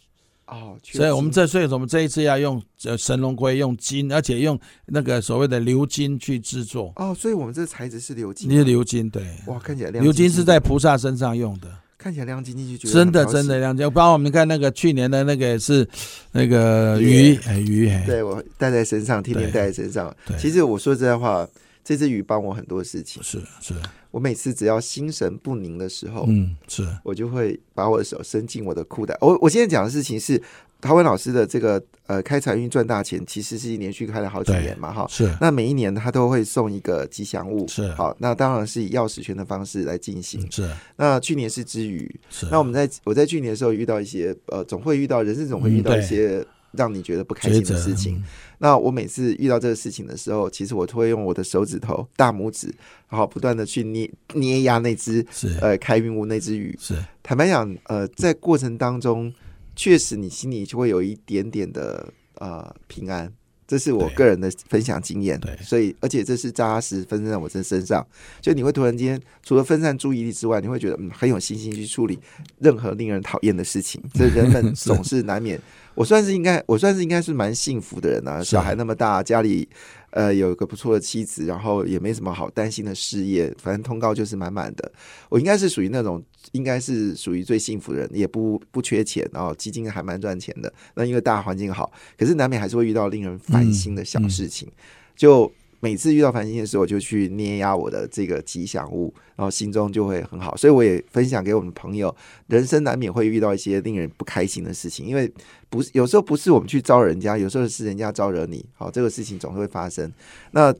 哦，所以我们金这所以我们这一次要用呃神龙龟用金，而且用那个所谓的鎏金去制作。哦，所以我们这材质是鎏金你是鎏金对，哇，看起来亮鎏金是在菩萨身上用的，看起来亮晶晶，就觉得真的真的亮晶。包括我们看那个去年的那个是那个鱼。鱼哎鱼哎，对我戴在身上，天天戴在身上。对。其实我说实在话，这只鱼帮我很多事情。是是。我每次只要心神不宁的时候，嗯是。我就会把我的手伸进我的裤袋。我我现在讲的事情是陶文老师的这个呃开财运赚大钱，其实是连续开了好几年嘛哈。是。那每一年他都会送一个吉祥物，是。好，那当然是以钥匙圈的方式来进行。是。那去年是之鱼，是，那我们在我在去年的时候遇到一些呃，总会遇到人生总会遇到一些让你觉得不开心的事情。嗯那我每次遇到这个事情的时候，其实我都会用我的手指头、大拇指，然后不断的去捏捏压那只是呃开运物那只鱼。是坦白讲，呃，在过程当中，确实你心里就会有一点点的呃平安。这是我个人的分享经验对，所以而且这是扎实分散在我这身上，就你会突然间除了分散注意力之外，你会觉得嗯很有信心去处理任何令人讨厌的事情。这人们总是难免。我算是应该，我算是应该是蛮幸福的人啊，小孩那么大，家里呃有一个不错的妻子，然后也没什么好担心的事业，反正通告就是满满的。我应该是属于那种，应该是属于最幸福的人，也不不缺钱，然后基金还蛮赚钱的。那因为大环境好，可是难免还是会遇到令人烦心的小事情。就每次遇到烦心的时候，我就去捏压我的这个吉祥物，然后心中就会很好。所以我也分享给我们朋友，人生难免会遇到一些令人不开心的事情，因为不是有时候不是我们去招人家，有时候是人家招惹你。好，这个事情总会发生。那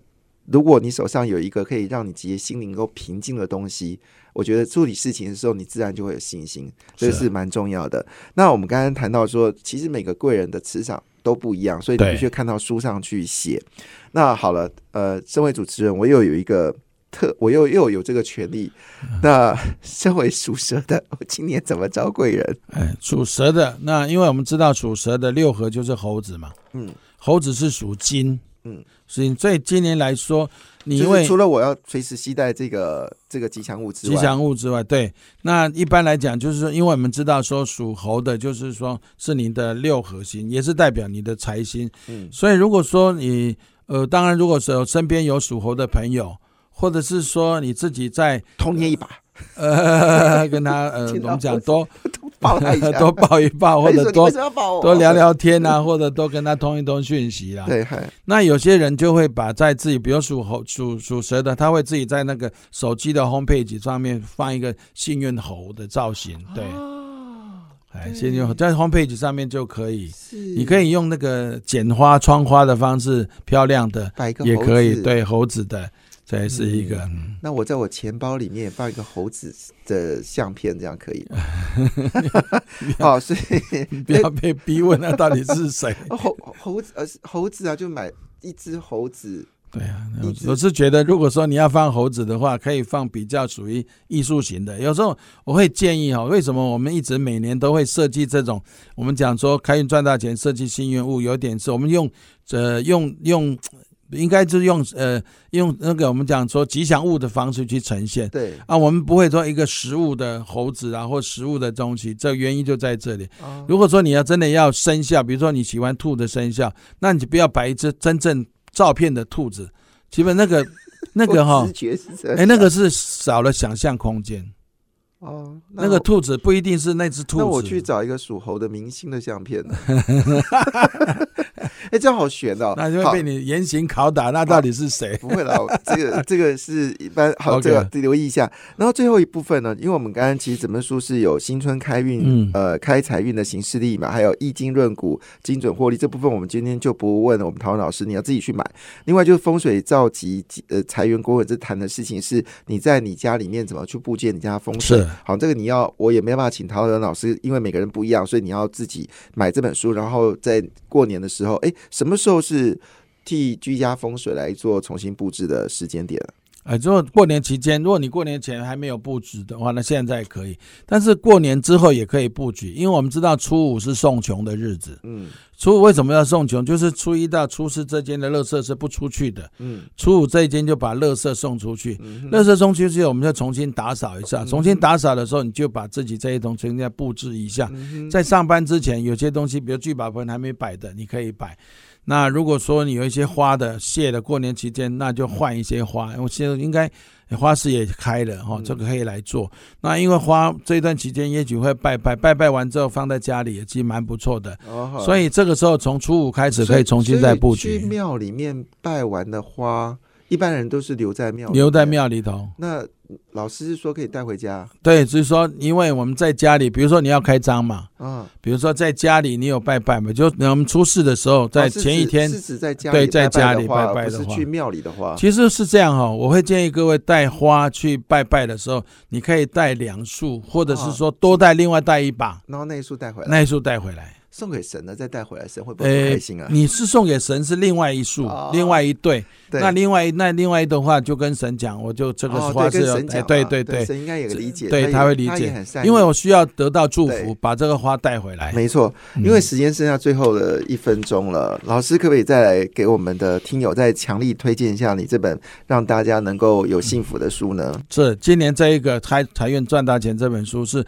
如果你手上有一个可以让你直接心灵够平静的东西，我觉得处理事情的时候，你自然就会有信心，这是是蛮重要的。那我们刚刚谈到说，其实每个贵人的磁场都不一样，所以你必须看到书上去写。那好了，呃，身为主持人，我又有一个特，我又又有这个权利。那 身为属蛇的，我今年怎么招贵人？哎，属蛇的那，因为我们知道属蛇的六合就是猴子嘛，嗯，猴子是属金，嗯，所以所以今年来说，你因为除了我要随时携带这个这个吉祥物之外。吉，祥物之外，对，那一般来讲就是说，因为我们知道说属猴的，就是说是你的六合星，也是代表你的财星，嗯。所以如果说你呃，当然如果是有身边有属猴的朋友，或者是说你自己在童年一把，呃 跟他呃，我们讲多抱他一下，多抱一抱，或者多多聊。聊天啊，或者多跟他通一通讯息啦。对，那有些人就会把在自己，比如属猴、属属蛇的，他会自己在那个手机的 homepage 上面放一个幸运猴的造型，对，哦哎，对幸运猴在 homepage 上面就可以，你可以用那个剪花、窗花的方式，漂亮的也可以，子。对猴子的，这也是一个。嗯那我在我钱包里面放一个猴子的相片，这样可以吗？好，所以不要 被逼问那到底是谁。猴猴子呃猴子啊，就买一只猴子。对啊我是觉得，如果说你要放猴子的话，可以放比较属于艺术型的。有时候我会建议哈，为什么我们一直每年都会设计这种？我们讲说开运赚大钱，设计幸运物，有点是我们用呃用用，应该就是用呃用那个我们讲说吉祥物的方式去呈现。对，啊，我们不会说一个实物的猴子啊，或实物的东西，这原因就在这里。啊如果说你要真的要生肖，比如说你喜欢兔的生肖，那你就不要摆一只真正照片的兔子，基本那个那个哈。哎，那个是少了想象空间。哦，那个兔子不一定是那只兔子。那我去找一个属猴的明星的相片呢。哎，这样好悬哦。那就会被你严刑拷打。那到底是谁？不会啦，这个这个是一般好，这个留意一下。然后最后一部分呢，因为我们刚刚其实整本书是有新春开运、嗯呃开财运的形式力嘛，还有易经论股、精准获利这部分，我们今天就不问了。我们陶文老师，你要自己去买。另外就是风水造吉呃财源滚滚，这谈的事情是你在你家里面怎么去布建你家风水是。好，这个你要我也没办法请陶文老师，因为每个人不一样，所以你要自己买这本书，然后在过年的时候，哎，什么时候是替居家风水来做重新布置的时间点？哎，如果过年期间，如果你过年前还没有布置的话，那现在可以。但是过年之后也可以布局，因为我们知道初五是送穷的日子。嗯初五为什么要送穷？就是初一到初四这间的垃圾是不出去的，嗯初五这一间就把垃圾送出去。嗯垃圾送出去，我们就重新打扫一下。嗯重新打扫的时候，你就把自己这一栋重新再布置一下。嗯在上班之前，有些东西，比如聚宝盆还没摆的，你可以摆。那如果说你有一些花的谢的，过年期间那就换一些花。我现在应该花市也开了哈，嗯这个可以来做。那因为花这段期间也许会拜拜，拜拜完之后放在家里，也其实蛮不错的。哦所以这个时候从初五开始可以重新再布局去局，庙里面拜完的花，一般人都是留在庙，留在。庙里头。那老师是说可以带回家对，就是说，因为我们在家里，比如说你要开张嘛，啊？比如说在家里你有拜拜嘛，就我们出事的时候，在前一天，是指在家对在家里拜拜的话不是去庙里的话，其实是这样哈、我会建议各位带花去拜拜的时候，你可以带两束，或者是说多带另外带一把，然后那一束带回来，那一束带回来。送给神了，再带回来，神会不会不呃开心啊？你是送给神是另外一束，哦。另外一对，对。那另外那另外一的话就跟神讲，我就这个哦花是神讲哎，对嘛对对，神应该有个理解，对他他会理解。因为我需要得到祝福，把这个花带回来。没错，嗯。因为时间剩下最后的一分钟了，老师可不可以再来给我们的听友再强力推荐一下你这本让大家能够有幸福的书呢？是今年这一个财财运赚大钱这本书是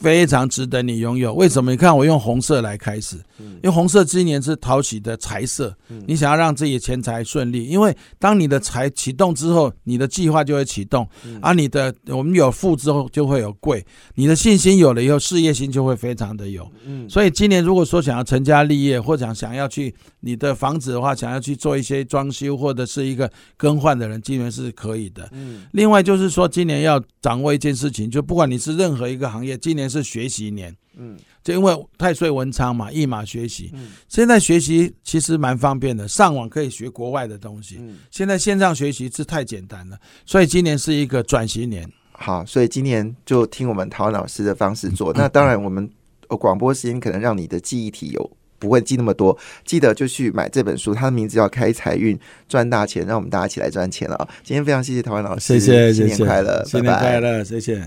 非常值得你拥有。为什么？你看我用红色来开始，嗯。因为红色今年是讨喜的财色，嗯。你想要让自己钱财顺利，因为当你的财启动之后，你的计划就会启动，嗯。而你的我们有富之后就会有贵，你的信心有了以后，事业心就会非常的有。嗯。所以今年如果说想要成家立业，或想想要去你的房子的话，想要去做一些装修或者是一个更换的人，今年是可以的。嗯。另外就是说，今年要掌握一件事情，就不管你是任何一个行业，今年是学习年，嗯就因为太岁文昌嘛，一马学习。嗯现在学习其实蛮方便的，上网可以学国外的东西。嗯，现在线上学习是太简单了，所以今年是一个转型年。好，所以今年就听我们陶老师的方式做。那当然，我们呃广播时间可能让你的记忆体有。不会记那么多。记得就去买这本书，它的名字叫《开财运赚大钱》，让我们大家一起来赚钱了啊！今天非常谢谢台湾老师，谢谢，新年快乐，新年快乐，谢谢。